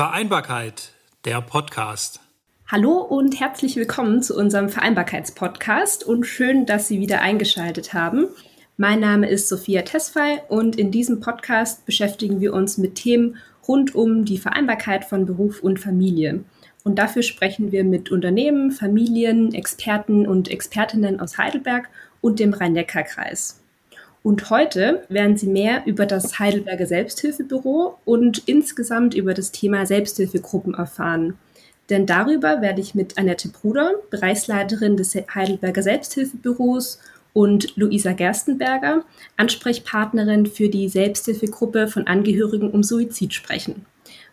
Vereinbarkeit, der Podcast. Hallo und herzlich willkommen zu unserem Vereinbarkeitspodcast und schön, dass Sie wieder eingeschaltet haben. Mein Name ist Sophia Tesfay und in diesem Podcast beschäftigen wir uns mit Themen rund um die Vereinbarkeit von Beruf und Familie. Und dafür sprechen wir mit Unternehmen, Familien, Experten und Expertinnen aus Heidelberg und dem Rhein-Neckar-Kreis. Und heute werden Sie mehr über das Heidelberger Selbsthilfebüro und insgesamt über das Thema Selbsthilfegruppen erfahren. Denn darüber werde ich mit Annette Bruder, Bereichsleiterin des Heidelberger Selbsthilfebüros, und Luisa Gerstenberger, Ansprechpartnerin für die Selbsthilfegruppe von Angehörigen um Suizid sprechen.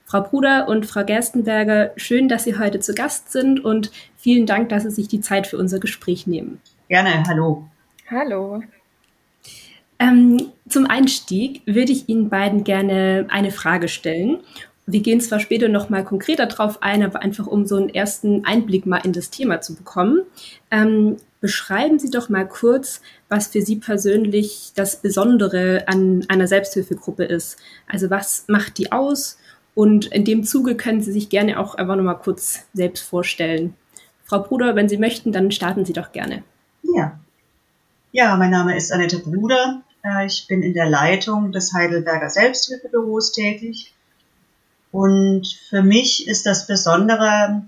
Frau Bruder und Frau Gerstenberger, schön, dass Sie heute zu Gast sind und vielen Dank, dass Sie sich die Zeit für unser Gespräch nehmen. Gerne, hallo. Hallo. Ähm, zum Einstieg würde ich Ihnen beiden gerne eine Frage stellen. Wir gehen zwar später noch mal konkreter drauf ein, aber einfach um so einen ersten Einblick mal in das Thema zu bekommen. Ähm, beschreiben Sie doch mal kurz, was für Sie persönlich das Besondere an einer Selbsthilfegruppe ist. Also was macht die aus? Und in dem Zuge können Sie sich gerne auch einfach noch mal kurz selbst vorstellen. Frau Bruder, wenn Sie möchten, dann starten Sie doch gerne. Ja. Ja, mein Name ist Annette Bruder. Ich bin in der Leitung des Heidelberger Selbsthilfebüros tätig. Und für mich ist das Besondere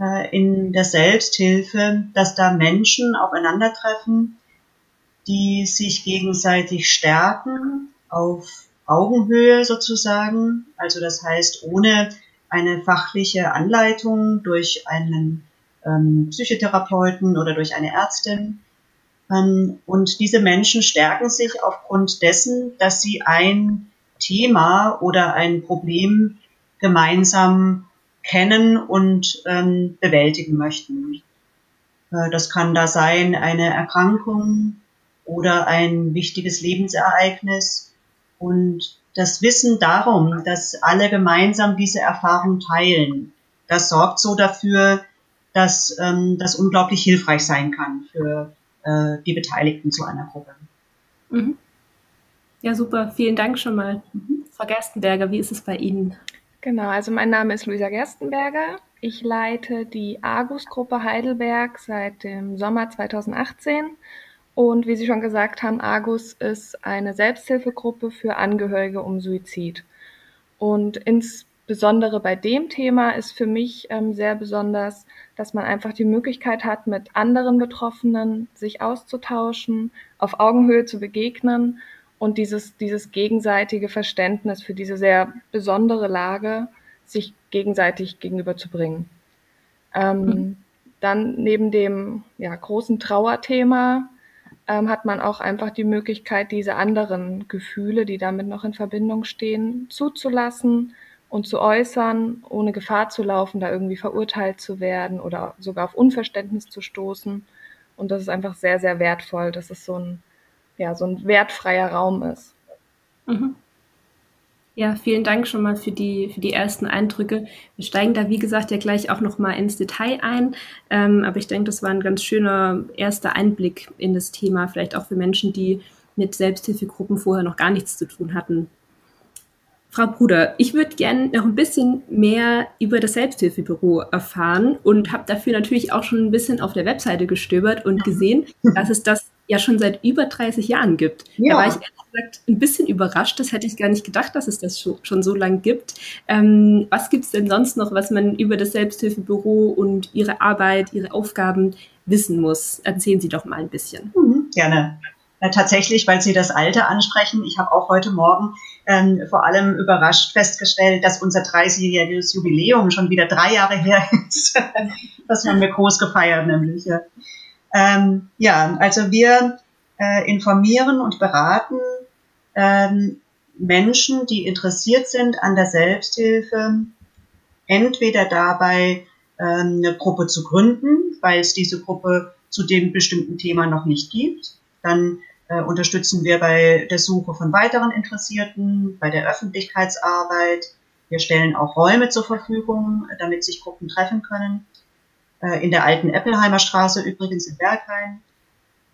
äh, in der Selbsthilfe, dass da Menschen aufeinandertreffen, die sich gegenseitig stärken auf Augenhöhe sozusagen. Also das heißt, ohne eine fachliche Anleitung durch einen ähm, Psychotherapeuten oder durch eine Ärztin, und diese Menschen stärken sich aufgrund dessen, dass sie ein Thema oder ein Problem gemeinsam kennen und ähm, bewältigen möchten. Äh, das kann da sein eine Erkrankung oder ein wichtiges Lebensereignis. Und das Wissen darum, dass alle gemeinsam diese Erfahrung teilen, das sorgt so dafür, dass ähm, das unglaublich hilfreich sein kann für äh, die Beteiligten zu einer Gruppe. Mhm. Ja, super. Vielen Dank schon mal. Mhm. Frau Gerstenberger, wie ist es bei Ihnen? Genau, also mein Name ist Luisa Gerstenberger. Ich leite die Argus-Gruppe Heidelberg seit dem Sommer 2018. Und wie Sie schon gesagt haben, Argus ist eine Selbsthilfegruppe für Angehörige um Suizid. Und insbesondere bei dem Thema ist für mich ähm, sehr besonders, dass man einfach die Möglichkeit hat, mit anderen Betroffenen sich auszutauschen, auf Augenhöhe zu begegnen und dieses, dieses gegenseitige Verständnis für diese sehr besondere Lage sich gegenseitig gegenüberzubringen. Ähm, mhm. Dann neben dem ja, großen Trauerthema ähm, hat man auch einfach die Möglichkeit, diese anderen Gefühle, die damit noch in Verbindung stehen, zuzulassen und zu äußern, ohne Gefahr zu laufen, da irgendwie verurteilt zu werden oder sogar auf Unverständnis zu stoßen. Und das ist einfach sehr, sehr wertvoll, dass es so ein, ja, so ein wertfreier Raum ist. Mhm. Ja, vielen Dank schon mal für die, für die ersten Eindrücke. Wir steigen da, wie gesagt, ja gleich auch noch mal ins Detail ein. Ähm, aber ich denke, das war ein ganz schöner erster Einblick in das Thema, vielleicht auch für Menschen, die mit Selbsthilfegruppen vorher noch gar nichts zu tun hatten. Frau Bruder, ich würde gerne noch ein bisschen mehr über das Selbsthilfebüro erfahren und habe dafür natürlich auch schon ein bisschen auf der Webseite gestöbert und gesehen, dass es das ja schon seit über 30 Jahren gibt. Ja. Da war ich ehrlich gesagt ein bisschen überrascht. Das hätte ich gar nicht gedacht, dass es das schon so lange gibt. Ähm, was gibt es denn sonst noch, was man über das Selbsthilfebüro und Ihre Arbeit, Ihre Aufgaben wissen muss? Erzählen Sie doch mal ein bisschen. Mhm, gerne. Ja, tatsächlich, weil Sie das Alter ansprechen. Ich habe auch heute Morgen ähm, vor allem überrascht festgestellt, dass unser 30-jähriges Jubiläum schon wieder drei Jahre her ist. das haben wir groß gefeiert, nämlich. Ja, ähm, ja also wir äh, informieren und beraten ähm, Menschen, die interessiert sind an der Selbsthilfe, entweder dabei, ähm, eine Gruppe zu gründen, weil es diese Gruppe zu dem bestimmten Thema noch nicht gibt. Dann äh, unterstützen wir bei der Suche von weiteren Interessierten, bei der Öffentlichkeitsarbeit. Wir stellen auch Räume zur Verfügung, damit sich Gruppen treffen können. Äh, in der alten Eppelheimer Straße übrigens in Berghain.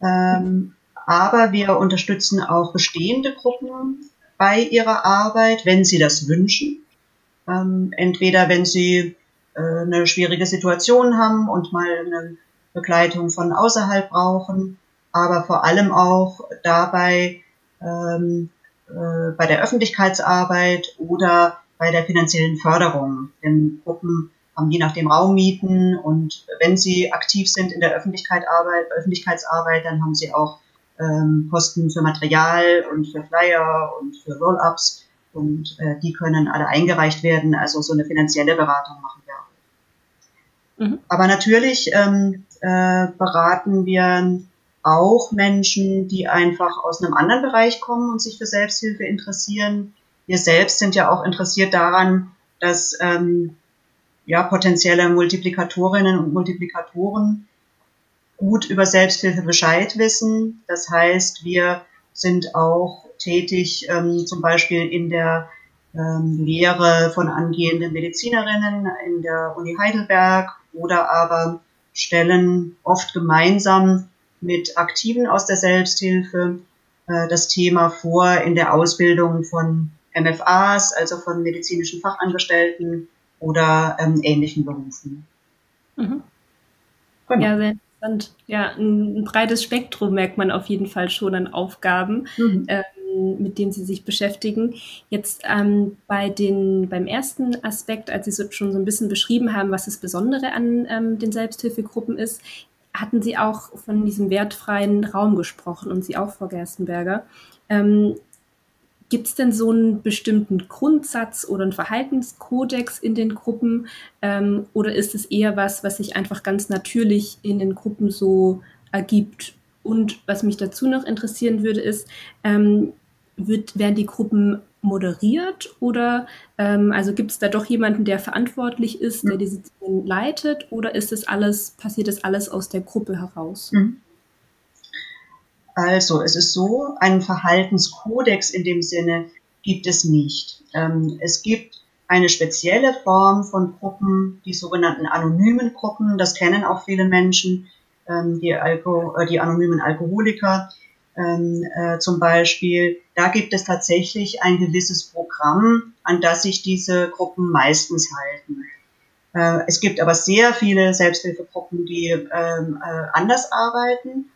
Ähm, aber wir unterstützen auch bestehende Gruppen bei ihrer Arbeit, wenn sie das wünschen. Ähm, entweder wenn sie äh, eine schwierige Situation haben und mal eine Begleitung von außerhalb brauchen, aber vor allem auch dabei ähm, äh, bei der Öffentlichkeitsarbeit oder bei der finanziellen Förderung. Denn Gruppen haben je nachdem Raummieten und wenn sie aktiv sind in der Öffentlichkeit Arbeit, Öffentlichkeitsarbeit, dann haben sie auch ähm, Kosten für Material und für Flyer und für Roll-ups und äh, die können alle eingereicht werden. Also so eine finanzielle Beratung machen wir auch. Mhm. Aber natürlich ähm, äh, beraten wir auch Menschen, die einfach aus einem anderen Bereich kommen und sich für Selbsthilfe interessieren. Wir selbst sind ja auch interessiert daran, dass ähm, ja, potenzielle Multiplikatorinnen und Multiplikatoren gut über Selbsthilfe Bescheid wissen. Das heißt, wir sind auch tätig, ähm, zum Beispiel in der ähm, Lehre von angehenden Medizinerinnen in der Uni Heidelberg oder aber stellen oft gemeinsam mit Aktiven aus der Selbsthilfe äh, das Thema vor in der Ausbildung von MFAs, also von medizinischen Fachangestellten oder ähm, ähnlichen Berufen. Mhm. Genau. Ja, sehr interessant. Ja, ein, ein, breites Spektrum merkt man auf jeden Fall schon an Aufgaben, mhm. ähm, mit denen Sie sich beschäftigen. Jetzt ähm, bei den, beim ersten Aspekt, als Sie so, schon so ein bisschen beschrieben haben, was das Besondere an ähm, den Selbsthilfegruppen ist, hatten Sie auch von diesem wertfreien Raum gesprochen und Sie auch, Frau Gerstenberger. Ähm, Gibt es denn so einen bestimmten Grundsatz oder einen Verhaltenskodex in den Gruppen? Ähm, oder ist es eher was, was sich einfach ganz natürlich in den Gruppen so ergibt? Und was mich dazu noch interessieren würde, ist, ähm, wird, werden die Gruppen moderiert oder ähm, also gibt es da doch jemanden, der verantwortlich ist, der diese Sitzungen leitet oder ist das alles, passiert das alles aus der Gruppe heraus? Mhm. Also, es ist so, einen Verhaltenskodex in dem Sinne gibt es nicht. Ähm, es gibt eine spezielle Form von Gruppen, die sogenannten anonymen Gruppen, das kennen auch viele Menschen, ähm, die, Alko äh, die anonymen Alkoholiker ähm, äh, zum Beispiel. Da gibt es tatsächlich ein gewisses Programm, an das sich diese Gruppen meistens halten. Äh, es gibt aber sehr viele Selbsthilfegruppen, die ähm, äh, anders arbeiten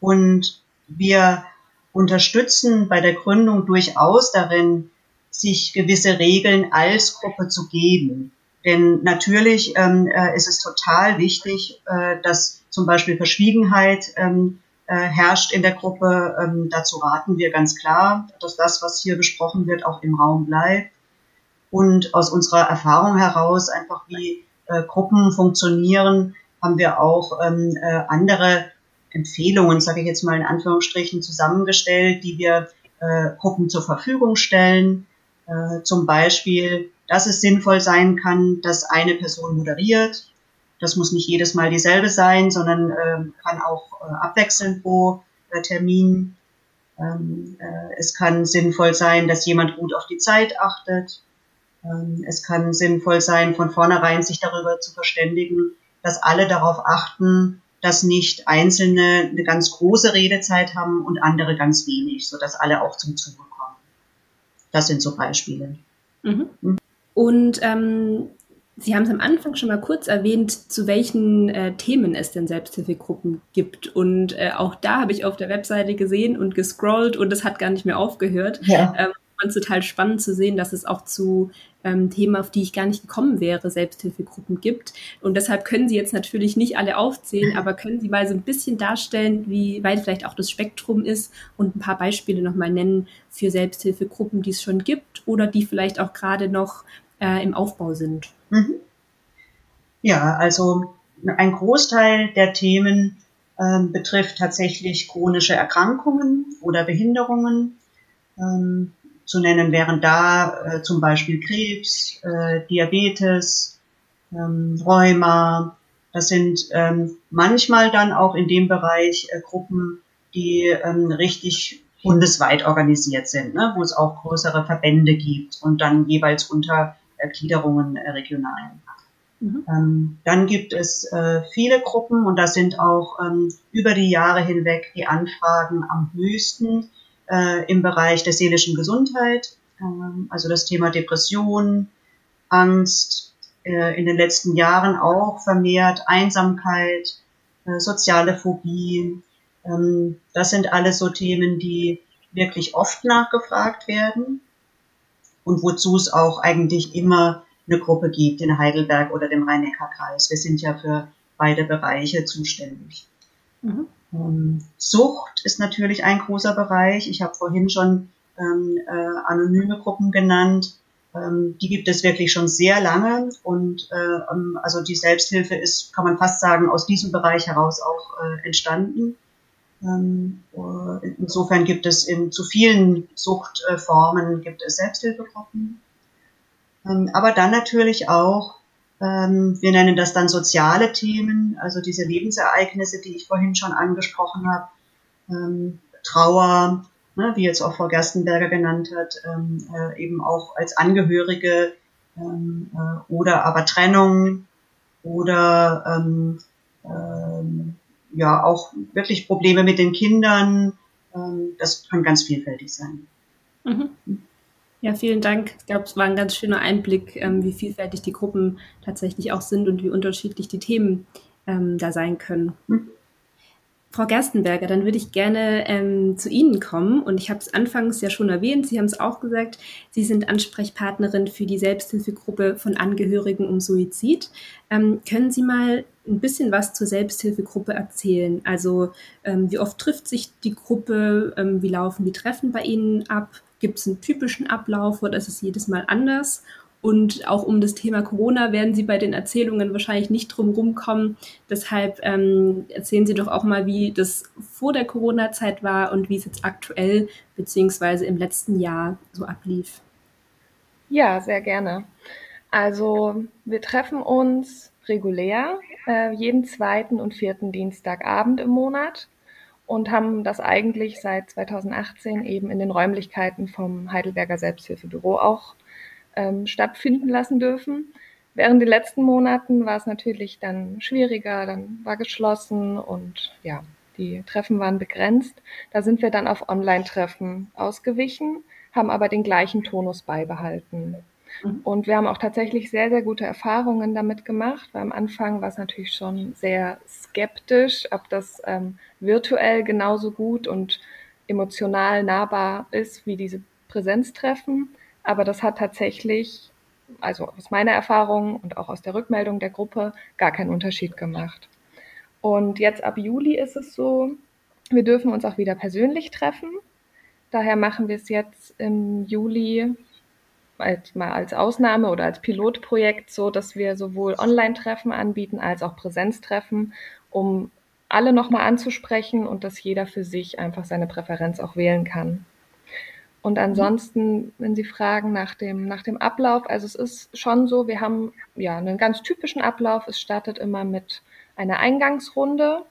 und wir unterstützen bei der Gründung durchaus darin, sich gewisse Regeln als Gruppe zu geben. Denn natürlich ähm, äh, ist es total wichtig, äh, dass zum Beispiel Verschwiegenheit ähm, äh, herrscht in der Gruppe. Ähm, dazu raten wir ganz klar, dass das, was hier besprochen wird, auch im Raum bleibt. Und aus unserer Erfahrung heraus, einfach wie äh, Gruppen funktionieren, haben wir auch ähm, äh, andere Empfehlungen, sage ich jetzt mal in Anführungsstrichen, zusammengestellt, die wir äh, Gruppen zur Verfügung stellen. Äh, zum Beispiel, dass es sinnvoll sein kann, dass eine Person moderiert. Das muss nicht jedes Mal dieselbe sein, sondern äh, kann auch äh, abwechselnd pro äh, Termin. Ähm, äh, es kann sinnvoll sein, dass jemand gut auf die Zeit achtet. Ähm, es kann sinnvoll sein, von vornherein sich darüber zu verständigen, dass alle darauf achten, dass nicht Einzelne eine ganz große Redezeit haben und andere ganz wenig, sodass alle auch zum Zuge kommen. Das sind so Beispiele. Mhm. Mhm. Und ähm, Sie haben es am Anfang schon mal kurz erwähnt, zu welchen äh, Themen es denn Selbsthilfegruppen gibt. Und äh, auch da habe ich auf der Webseite gesehen und gescrollt und es hat gar nicht mehr aufgehört. Ja. Ähm, fand es total spannend zu sehen, dass es auch zu ähm, Themen, auf die ich gar nicht gekommen wäre, Selbsthilfegruppen gibt. Und deshalb können Sie jetzt natürlich nicht alle aufzählen, aber können Sie mal so ein bisschen darstellen, wie weit vielleicht auch das Spektrum ist und ein paar Beispiele nochmal nennen für Selbsthilfegruppen, die es schon gibt oder die vielleicht auch gerade noch äh, im Aufbau sind. Mhm. Ja, also ein Großteil der Themen ähm, betrifft tatsächlich chronische Erkrankungen oder Behinderungen. Ähm, zu nennen wären da äh, zum Beispiel Krebs, äh, Diabetes, ähm, Rheuma. Das sind ähm, manchmal dann auch in dem Bereich äh, Gruppen, die ähm, richtig bundesweit organisiert sind, ne, wo es auch größere Verbände gibt und dann jeweils unter Gliederungen äh, regional. Mhm. Ähm, dann gibt es äh, viele Gruppen und da sind auch ähm, über die Jahre hinweg die Anfragen am höchsten äh, im Bereich der seelischen Gesundheit, ähm, also das Thema Depression, Angst, äh, in den letzten Jahren auch vermehrt Einsamkeit, äh, soziale Phobie. Ähm, das sind alles so Themen, die wirklich oft nachgefragt werden und wozu es auch eigentlich immer eine Gruppe gibt in Heidelberg oder dem Rhein-Neckar-Kreis. Wir sind ja für beide Bereiche zuständig. Mhm. Ähm, Sucht ist natürlich ein großer Bereich. Ich habe vorhin schon ähm, äh, anonyme Gruppen genannt. Ähm, die gibt es wirklich schon sehr lange und äh, ähm, also die Selbsthilfe ist, kann man fast sagen, aus diesem Bereich heraus auch äh, entstanden. Ähm, äh, insofern gibt es in zu vielen Suchtformen gibt es Selbsthilfegruppen. Ähm, aber dann natürlich auch, ähm, wir nennen das dann soziale Themen, also diese Lebensereignisse, die ich vorhin schon angesprochen habe, Trauer, ne, wie jetzt auch Frau Gerstenberger genannt hat, äh, eben auch als Angehörige äh, oder aber Trennung oder ja auch wirklich Probleme mit den Kindern. Ähm, das kann ganz vielfältig sein. Mhm. Ja, vielen Dank. Ich glaube, es war ein ganz schöner Einblick, ähm, wie vielfältig die Gruppen tatsächlich auch sind und wie unterschiedlich die Themen ähm, da sein können. Mhm. Frau Gerstenberger, dann würde ich gerne ähm, zu Ihnen kommen. Und ich habe es anfangs ja schon erwähnt, Sie haben es auch gesagt, Sie sind Ansprechpartnerin für die Selbsthilfegruppe von Angehörigen um Suizid. Ähm, können Sie mal ein bisschen was zur Selbsthilfegruppe erzählen? Also ähm, wie oft trifft sich die Gruppe? Ähm, wie laufen die Treffen bei Ihnen ab? Gibt es einen typischen Ablauf oder ist es jedes Mal anders? Und auch um das Thema Corona werden Sie bei den Erzählungen wahrscheinlich nicht drum rumkommen. Deshalb ähm, erzählen Sie doch auch mal, wie das vor der Corona-Zeit war und wie es jetzt aktuell beziehungsweise im letzten Jahr so ablief. Ja, sehr gerne. Also wir treffen uns regulär äh, jeden zweiten und vierten Dienstagabend im Monat und haben das eigentlich seit 2018 eben in den Räumlichkeiten vom Heidelberger Selbsthilfebüro auch ähm, stattfinden lassen dürfen. Während den letzten Monaten war es natürlich dann schwieriger, dann war geschlossen und ja, die Treffen waren begrenzt. Da sind wir dann auf Online-Treffen ausgewichen, haben aber den gleichen Tonus beibehalten. Mhm. Und wir haben auch tatsächlich sehr, sehr gute Erfahrungen damit gemacht, weil am Anfang war es natürlich schon sehr skeptisch, ob das ähm, virtuell genauso gut und emotional nahbar ist wie diese Präsenztreffen. Aber das hat tatsächlich, also aus meiner Erfahrung und auch aus der Rückmeldung der Gruppe, gar keinen Unterschied gemacht. Und jetzt ab Juli ist es so, wir dürfen uns auch wieder persönlich treffen. Daher machen wir es jetzt im Juli mal als Ausnahme oder als Pilotprojekt so, dass wir sowohl Online-Treffen anbieten als auch Präsenztreffen, um alle nochmal anzusprechen und dass jeder für sich einfach seine Präferenz auch wählen kann. Und ansonsten, wenn Sie fragen nach dem, nach dem Ablauf, also es ist schon so, wir haben ja einen ganz typischen Ablauf. Es startet immer mit einer Eingangsrunde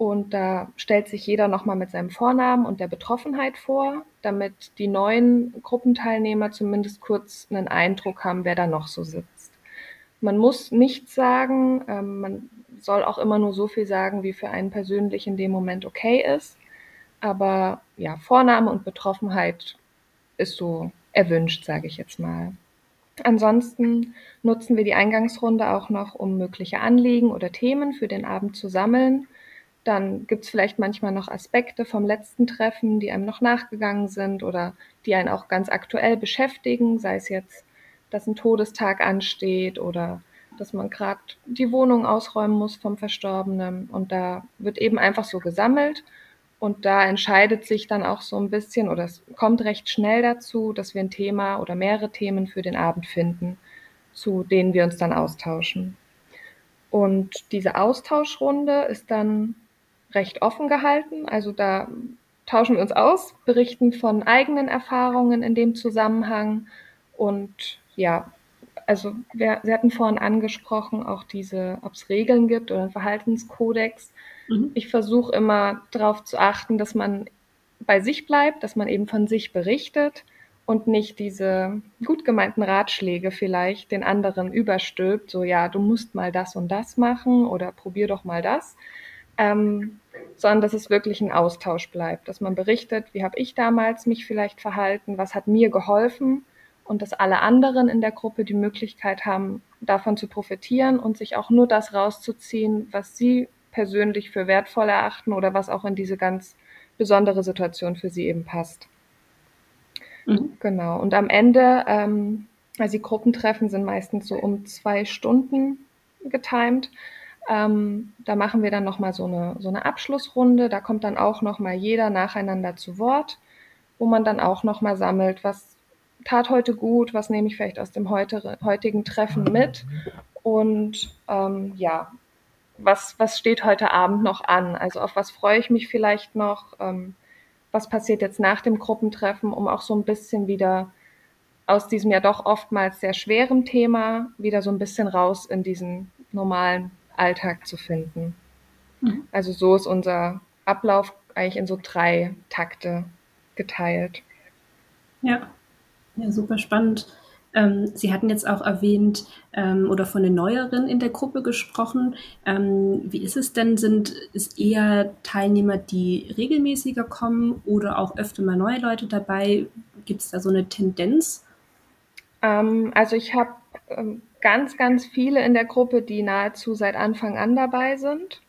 und da stellt sich jeder nochmal mit seinem Vornamen und der Betroffenheit vor, damit die neuen Gruppenteilnehmer zumindest kurz einen Eindruck haben, wer da noch so sitzt. Man muss nichts sagen, ähm, man soll auch immer nur so viel sagen, wie für einen persönlich in dem Moment okay ist. Aber ja, Vorname und Betroffenheit ist so erwünscht, sage ich jetzt mal. Ansonsten nutzen wir die Eingangsrunde auch noch, um mögliche Anliegen oder Themen für den Abend zu sammeln. Dann gibt es vielleicht manchmal noch Aspekte vom letzten Treffen, die einem noch nachgegangen sind oder die einen auch ganz aktuell beschäftigen, sei es jetzt, dass ein Todestag ansteht oder dass man gerade die Wohnung ausräumen muss vom Verstorbenen. Und da wird eben einfach so gesammelt und da entscheidet sich dann auch so ein bisschen oder es kommt recht schnell dazu, dass wir ein Thema oder mehrere Themen für den Abend finden, zu denen wir uns dann austauschen. Und diese Austauschrunde ist dann recht offen gehalten. Also da tauschen wir uns aus, berichten von eigenen Erfahrungen in dem Zusammenhang. Und ja, also wir, Sie hatten vorhin angesprochen, auch diese, ob es Regeln gibt oder einen Verhaltenskodex. Mhm. Ich versuche immer darauf zu achten, dass man bei sich bleibt, dass man eben von sich berichtet und nicht diese gut gemeinten Ratschläge vielleicht den anderen überstülpt, so ja, du musst mal das und das machen oder probier doch mal das, ähm, sondern dass es wirklich ein Austausch bleibt, dass man berichtet, wie habe ich damals mich vielleicht verhalten, was hat mir geholfen und dass alle anderen in der Gruppe die Möglichkeit haben, davon zu profitieren und sich auch nur das rauszuziehen, was sie persönlich für wertvoll erachten oder was auch in diese ganz besondere Situation für sie eben passt. Mhm. Genau. Und am Ende, ähm, also die Gruppentreffen sind meistens so um zwei Stunden getimt. Ähm, da machen wir dann nochmal so eine, so eine Abschlussrunde. Da kommt dann auch nochmal jeder nacheinander zu Wort, wo man dann auch nochmal sammelt, was tat heute gut, was nehme ich vielleicht aus dem heute, heutigen Treffen mit und ähm, ja, was, was steht heute Abend noch an? Also auf was freue ich mich vielleicht noch? Ähm, was passiert jetzt nach dem Gruppentreffen, um auch so ein bisschen wieder aus diesem ja doch oftmals sehr schweren Thema wieder so ein bisschen raus in diesen normalen Alltag zu finden. Mhm. Also so ist unser Ablauf eigentlich in so drei Takte geteilt. Ja, ja, super spannend. Ähm, Sie hatten jetzt auch erwähnt ähm, oder von den Neueren in der Gruppe gesprochen. Ähm, wie ist es denn? Sind es eher Teilnehmer, die regelmäßiger kommen oder auch öfter mal neue Leute dabei? Gibt es da so eine Tendenz? Ähm, also ich habe ähm, ganz, ganz viele in der Gruppe, die nahezu seit Anfang an dabei sind.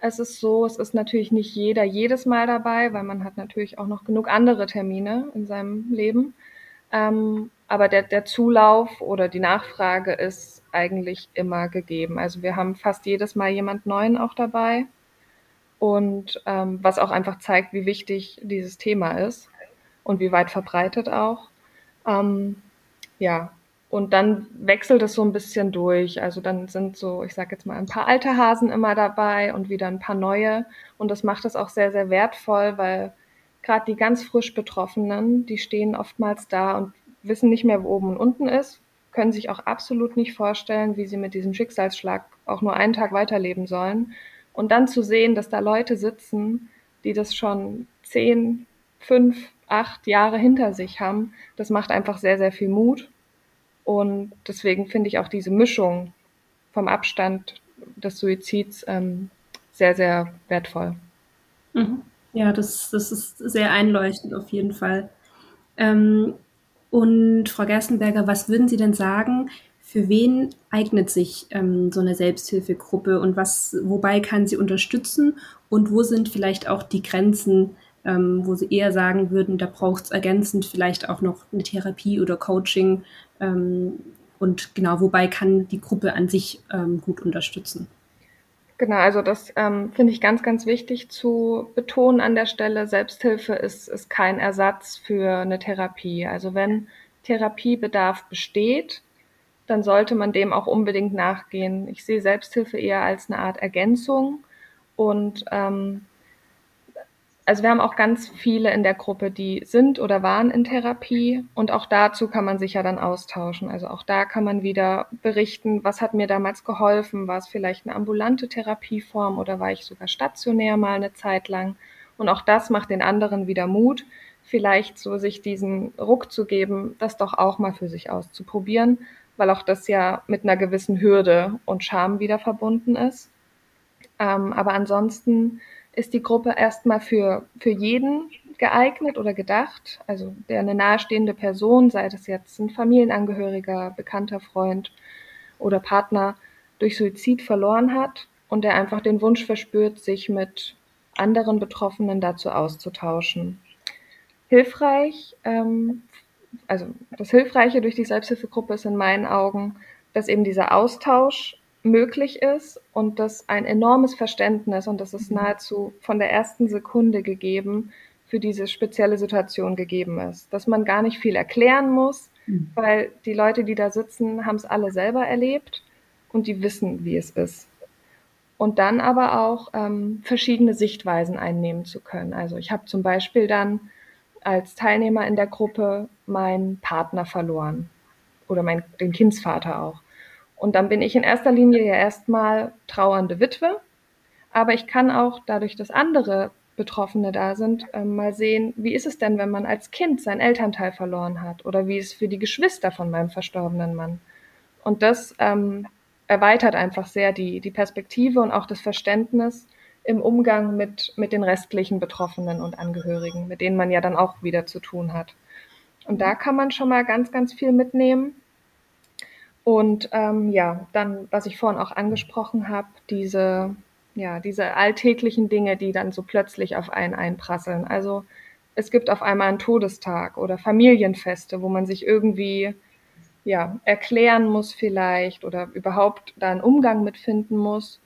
Es ist so, es ist natürlich nicht jeder jedes Mal dabei, weil man hat natürlich auch noch genug andere Termine in seinem Leben. Ähm, aber der, der Zulauf oder die Nachfrage ist eigentlich immer gegeben. Also wir haben fast jedes Mal jemand Neuen auch dabei. Und ähm, was auch einfach zeigt, wie wichtig dieses Thema ist und wie weit verbreitet auch. Ähm, ja, und dann wechselt es so ein bisschen durch. Also dann sind so, ich sage jetzt mal, ein paar alte Hasen immer dabei und wieder ein paar neue. Und das macht es auch sehr, sehr wertvoll, weil gerade die ganz frisch Betroffenen, die stehen oftmals da und wissen nicht mehr, wo oben und unten ist, können sich auch absolut nicht vorstellen, wie sie mit diesem Schicksalsschlag auch nur einen Tag weiterleben sollen. Und dann zu sehen, dass da Leute sitzen, die das schon zehn, fünf, acht Jahre hinter sich haben, das macht einfach sehr, sehr viel Mut. Und deswegen finde ich auch diese Mischung vom Abstand des Suizids ähm, sehr, sehr wertvoll. Mhm. Ja, das, das ist sehr einleuchtend auf jeden Fall. Ähm, und Frau Gerstenberger, was würden Sie denn sagen, für wen eignet sich ähm, so eine Selbsthilfegruppe und was, wobei kann sie unterstützen und wo sind vielleicht auch die Grenzen, ähm, wo Sie eher sagen würden, da braucht es ergänzend vielleicht auch noch eine Therapie oder Coaching ähm, und genau, wobei kann die Gruppe an sich ähm, gut unterstützen? Genau, also das ähm, finde ich ganz, ganz wichtig zu betonen an der Stelle. Selbsthilfe ist, ist kein Ersatz für eine Therapie. Also wenn Therapiebedarf besteht, dann sollte man dem auch unbedingt nachgehen. Ich sehe Selbsthilfe eher als eine Art Ergänzung und ähm, also wir haben auch ganz viele in der Gruppe, die sind oder waren in Therapie und auch dazu kann man sich ja dann austauschen. Also auch da kann man wieder berichten, was hat mir damals geholfen, war es vielleicht eine ambulante Therapieform oder war ich sogar stationär mal eine Zeit lang. Und auch das macht den anderen wieder Mut, vielleicht so sich diesen Ruck zu geben, das doch auch mal für sich auszuprobieren, weil auch das ja mit einer gewissen Hürde und Scham wieder verbunden ist. Ähm, aber ansonsten ist die Gruppe erstmal für, für jeden geeignet oder gedacht, also der eine nahestehende Person, sei das jetzt ein Familienangehöriger, bekannter Freund oder Partner, durch Suizid verloren hat und der einfach den Wunsch verspürt, sich mit anderen Betroffenen dazu auszutauschen. Hilfreich, ähm, also das Hilfreiche durch die Selbsthilfegruppe ist in meinen Augen, dass eben dieser Austausch möglich ist und dass ein enormes Verständnis und das ist mhm. nahezu von der ersten Sekunde gegeben für diese spezielle Situation gegeben ist. Dass man gar nicht viel erklären muss, mhm. weil die Leute, die da sitzen, haben es alle selber erlebt und die wissen, wie es ist. Und dann aber auch ähm, verschiedene Sichtweisen einnehmen zu können. Also ich habe zum Beispiel dann als Teilnehmer in der Gruppe meinen Partner verloren oder mein, den Kindsvater auch. Und dann bin ich in erster Linie ja erstmal trauernde Witwe. Aber ich kann auch dadurch, dass andere Betroffene da sind, äh, mal sehen, wie ist es denn, wenn man als Kind seinen Elternteil verloren hat oder wie es für die Geschwister von meinem verstorbenen Mann. Und das ähm, erweitert einfach sehr die, die Perspektive und auch das Verständnis im Umgang mit, mit den restlichen Betroffenen und Angehörigen, mit denen man ja dann auch wieder zu tun hat. Und da kann man schon mal ganz, ganz viel mitnehmen. Und ähm, ja, dann, was ich vorhin auch angesprochen habe, diese, ja, diese alltäglichen Dinge, die dann so plötzlich auf einen einprasseln. Also es gibt auf einmal einen Todestag oder Familienfeste, wo man sich irgendwie ja, erklären muss vielleicht oder überhaupt da einen Umgang mitfinden muss.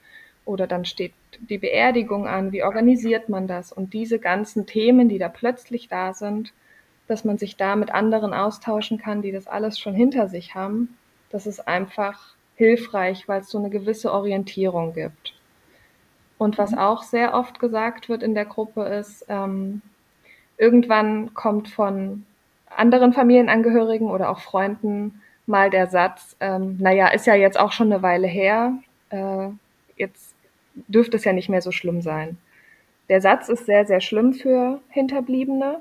Oder dann steht die Beerdigung an, wie organisiert man das? Und diese ganzen Themen, die da plötzlich da sind, dass man sich da mit anderen austauschen kann, die das alles schon hinter sich haben, das ist einfach hilfreich, weil es so eine gewisse Orientierung gibt. Und was mhm. auch sehr oft gesagt wird in der Gruppe ist, ähm, irgendwann kommt von anderen Familienangehörigen oder auch Freunden mal der Satz, ähm, naja, ist ja jetzt auch schon eine Weile her, äh, jetzt dürfte es ja nicht mehr so schlimm sein. Der Satz ist sehr, sehr schlimm für Hinterbliebene.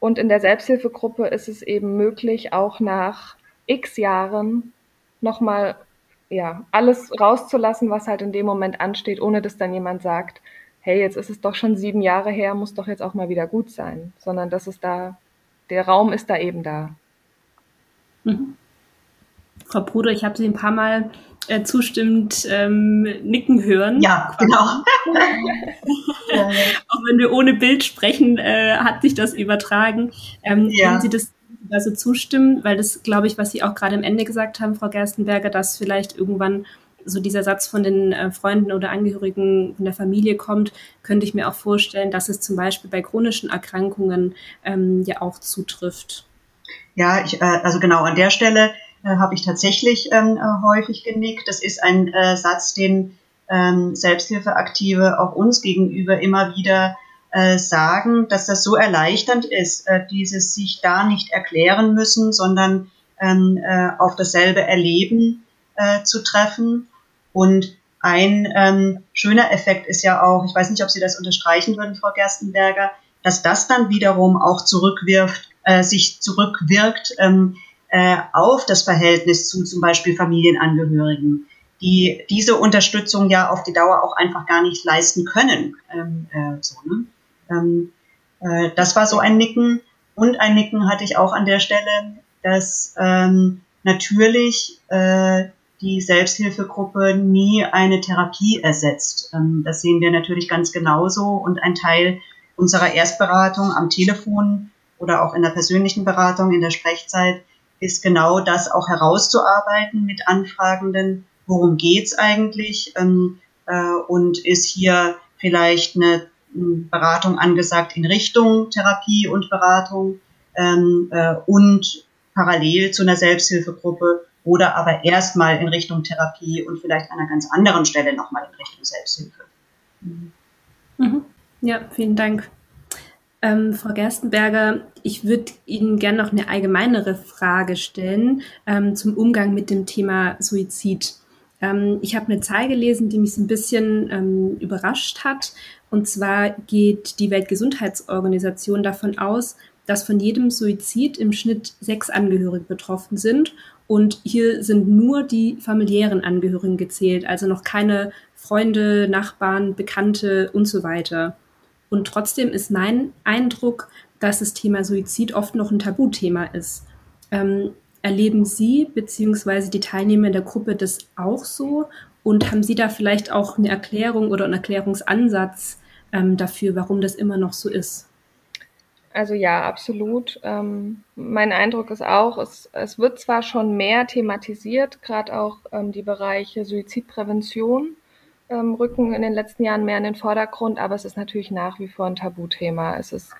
Und in der Selbsthilfegruppe ist es eben möglich, auch nach x Jahren nochmal ja, alles rauszulassen, was halt in dem Moment ansteht, ohne dass dann jemand sagt, hey, jetzt ist es doch schon sieben Jahre her, muss doch jetzt auch mal wieder gut sein, sondern dass es da, der Raum ist da eben da. Mhm. Frau Bruder, ich habe Sie ein paar Mal äh, zustimmend ähm, nicken hören. Ja, genau. Auch wenn wir ohne Bild sprechen, äh, hat sich das übertragen. Ähm, ja. Können Sie das also zustimmen? Weil das, glaube ich, was Sie auch gerade am Ende gesagt haben, Frau Gerstenberger, dass vielleicht irgendwann so dieser Satz von den äh, Freunden oder Angehörigen von der Familie kommt, könnte ich mir auch vorstellen, dass es zum Beispiel bei chronischen Erkrankungen ähm, ja auch zutrifft. Ja, ich, äh, also genau an der Stelle äh, habe ich tatsächlich ähm, äh, häufig genickt. Das ist ein äh, Satz, den ähm, Selbsthilfeaktive auch uns gegenüber immer wieder äh, sagen, dass das so erleichternd ist, äh, dieses sich da nicht erklären müssen, sondern ähm, äh, auf dasselbe Erleben zu treffen. Und ein ähm, schöner Effekt ist ja auch, ich weiß nicht, ob Sie das unterstreichen würden, Frau Gerstenberger, dass das dann wiederum auch zurückwirft, sich zurückwirkt ähm, äh, auf das Verhältnis zu zum Beispiel Familienangehörigen, die diese Unterstützung ja auf die Dauer auch einfach gar nicht leisten können. Ähm, äh, so, ne? Ähm, äh, das war so ein Nicken. Und ein Nicken hatte ich auch an der Stelle, dass ähm, natürlich äh, die Selbsthilfegruppe nie eine Therapie ersetzt. Ähm, das sehen wir natürlich ganz genauso. Und ein Teil unserer Erstberatung am Telefon oder auch in der persönlichen Beratung in der Sprechzeit ist genau das auch herauszuarbeiten mit Anfragenden. Worum geht's eigentlich? Ähm, äh, und ist hier vielleicht eine Beratung angesagt in Richtung Therapie und Beratung ähm, äh, und parallel zu einer Selbsthilfegruppe oder aber erstmal in Richtung Therapie und vielleicht an einer ganz anderen Stelle nochmal in Richtung Selbsthilfe. Mhm. Ja, vielen Dank. Ähm, Frau Gerstenberger, ich würde Ihnen gerne noch eine allgemeinere Frage stellen ähm, zum Umgang mit dem Thema Suizid. Ähm, ich habe eine Zahl gelesen, die mich so ein bisschen ähm, überrascht hat. Und zwar geht die Weltgesundheitsorganisation davon aus, dass von jedem Suizid im Schnitt sechs Angehörige betroffen sind. Und hier sind nur die familiären Angehörigen gezählt, also noch keine Freunde, Nachbarn, Bekannte und so weiter. Und trotzdem ist mein Eindruck, dass das Thema Suizid oft noch ein Tabuthema ist. Ähm, erleben Sie bzw. die Teilnehmer der Gruppe das auch so? Und haben Sie da vielleicht auch eine Erklärung oder einen Erklärungsansatz ähm, dafür, warum das immer noch so ist? Also ja, absolut. Ähm, mein Eindruck ist auch, es, es wird zwar schon mehr thematisiert, gerade auch ähm, die Bereiche Suizidprävention ähm, rücken in den letzten Jahren mehr in den Vordergrund, aber es ist natürlich nach wie vor ein Tabuthema. Es ist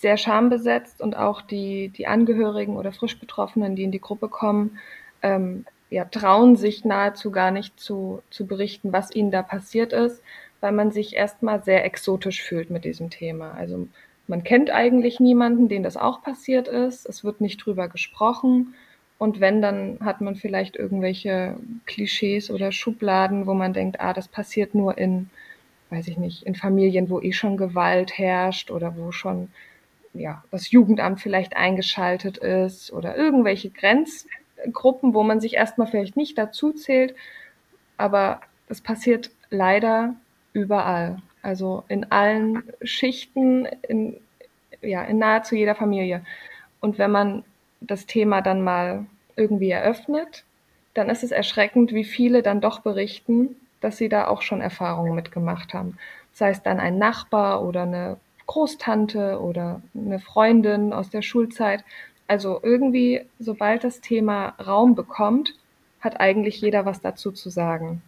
sehr schambesetzt und auch die, die Angehörigen oder frisch Betroffenen, die in die Gruppe kommen, ähm, ja, trauen sich nahezu gar nicht zu, zu berichten, was ihnen da passiert ist, weil man sich erstmal sehr exotisch fühlt mit diesem Thema. Also man kennt eigentlich niemanden, den das auch passiert ist. Es wird nicht drüber gesprochen. Und wenn, dann hat man vielleicht irgendwelche Klischees oder Schubladen, wo man denkt, ah, das passiert nur in, weiß ich nicht, in Familien, wo eh schon Gewalt herrscht oder wo schon ja, das Jugendamt vielleicht eingeschaltet ist oder irgendwelche Grenzgruppen, wo man sich erstmal vielleicht nicht dazu zählt. Aber das passiert leider überall. Also in allen Schichten, in, ja, in nahezu jeder Familie. Und wenn man das Thema dann mal irgendwie eröffnet, dann ist es erschreckend, wie viele dann doch berichten, dass sie da auch schon Erfahrungen mitgemacht haben. Sei es dann ein Nachbar oder eine Großtante oder eine Freundin aus der Schulzeit. Also irgendwie, sobald das Thema Raum bekommt, hat eigentlich jeder was dazu zu sagen.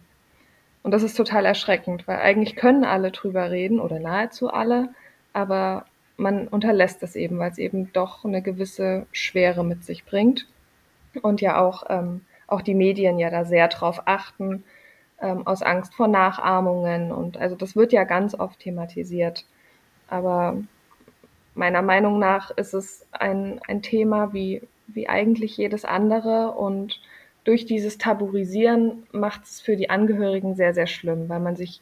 Und das ist total erschreckend, weil eigentlich können alle drüber reden oder nahezu alle, aber man unterlässt es eben, weil es eben doch eine gewisse Schwere mit sich bringt. Und ja auch, ähm, auch die Medien ja da sehr drauf achten, ähm, aus Angst vor Nachahmungen. Und also das wird ja ganz oft thematisiert. Aber meiner Meinung nach ist es ein, ein Thema wie, wie eigentlich jedes andere und durch dieses Tabuisieren macht es für die Angehörigen sehr, sehr schlimm, weil man sich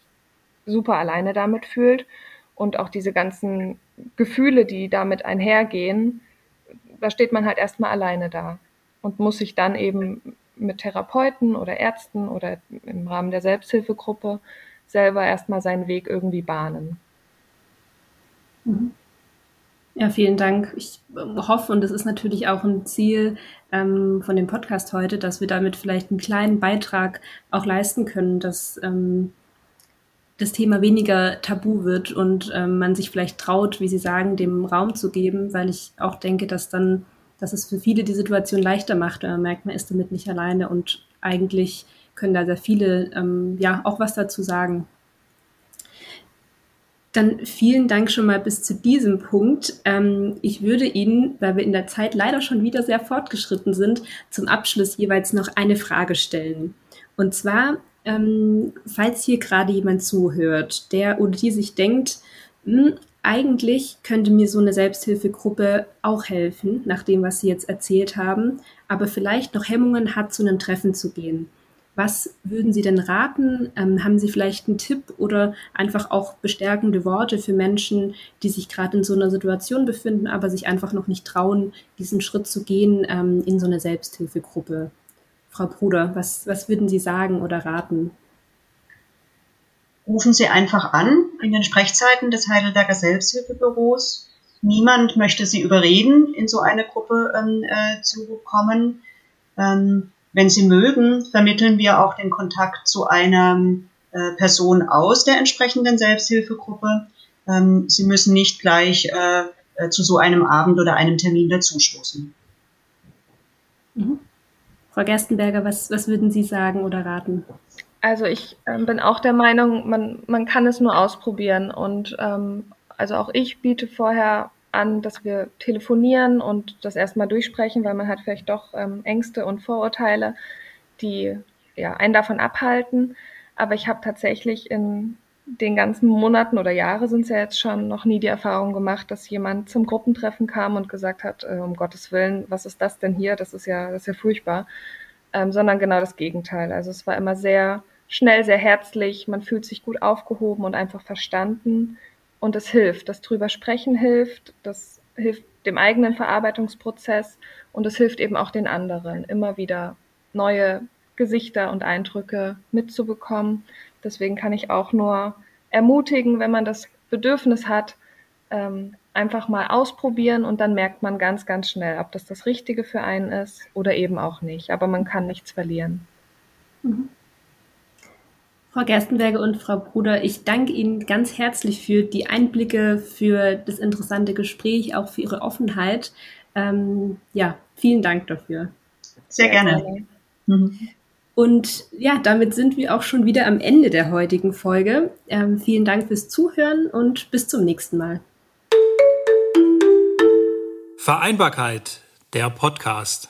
super alleine damit fühlt und auch diese ganzen Gefühle, die damit einhergehen, da steht man halt erstmal alleine da und muss sich dann eben mit Therapeuten oder Ärzten oder im Rahmen der Selbsthilfegruppe selber erstmal seinen Weg irgendwie bahnen. Mhm. Ja, vielen Dank. Ich ähm, hoffe, und das ist natürlich auch ein Ziel ähm, von dem Podcast heute, dass wir damit vielleicht einen kleinen Beitrag auch leisten können, dass ähm, das Thema weniger tabu wird und ähm, man sich vielleicht traut, wie Sie sagen, dem Raum zu geben, weil ich auch denke, dass dann, dass es für viele die Situation leichter macht, wenn man merkt, man ist damit nicht alleine und eigentlich können da sehr viele ähm, ja auch was dazu sagen. Dann vielen Dank schon mal bis zu diesem Punkt. Ähm, ich würde Ihnen, weil wir in der Zeit leider schon wieder sehr fortgeschritten sind, zum Abschluss jeweils noch eine Frage stellen. Und zwar, ähm, falls hier gerade jemand zuhört, der oder die sich denkt, hm, eigentlich könnte mir so eine Selbsthilfegruppe auch helfen, nach dem, was Sie jetzt erzählt haben, aber vielleicht noch Hemmungen hat, zu einem Treffen zu gehen. Was würden Sie denn raten? Ähm, haben Sie vielleicht einen Tipp oder einfach auch bestärkende Worte für Menschen, die sich gerade in so einer Situation befinden, aber sich einfach noch nicht trauen, diesen Schritt zu gehen ähm, in so eine Selbsthilfegruppe? Frau Bruder, was, was würden Sie sagen oder raten? Rufen Sie einfach an in den Sprechzeiten des Heidelberger Selbsthilfebüros. Niemand möchte Sie überreden, in so eine Gruppe ähm, äh, zu kommen. Ähm, wenn Sie mögen, vermitteln wir auch den Kontakt zu einer äh, Person aus der entsprechenden Selbsthilfegruppe. Ähm, Sie müssen nicht gleich äh, äh, zu so einem Abend oder einem Termin dazustoßen. Mhm. Frau Gerstenberger, was, was würden Sie sagen oder raten? Also ich äh, bin auch der Meinung, man, man kann es nur ausprobieren. Und ähm, also auch ich biete vorher an, dass wir telefonieren und das erstmal durchsprechen, weil man hat vielleicht doch ähm, Ängste und Vorurteile, die ja, einen davon abhalten. Aber ich habe tatsächlich in den ganzen Monaten oder Jahre sind es ja jetzt schon noch nie die Erfahrung gemacht, dass jemand zum Gruppentreffen kam und gesagt hat, äh, um Gottes Willen, was ist das denn hier? Das ist ja, das ist ja furchtbar. Ähm, sondern genau das Gegenteil. Also es war immer sehr schnell, sehr herzlich, man fühlt sich gut aufgehoben und einfach verstanden. Und es hilft. Das drüber sprechen hilft, das hilft dem eigenen Verarbeitungsprozess und es hilft eben auch den anderen, immer wieder neue Gesichter und Eindrücke mitzubekommen. Deswegen kann ich auch nur ermutigen, wenn man das Bedürfnis hat, ähm, einfach mal ausprobieren und dann merkt man ganz, ganz schnell, ob das das Richtige für einen ist oder eben auch nicht. Aber man kann nichts verlieren. Mhm. Frau Gerstenberger und Frau Bruder, ich danke Ihnen ganz herzlich für die Einblicke, für das interessante Gespräch, auch für Ihre Offenheit. Ähm, ja, vielen Dank dafür. Sehr, gerne. Mhm. Und ja, damit sind wir auch schon wieder am Ende der heutigen Folge. Ähm, vielen Dank fürs Zuhören und bis zum nächsten Mal. Vereinbarkeit, der Podcast.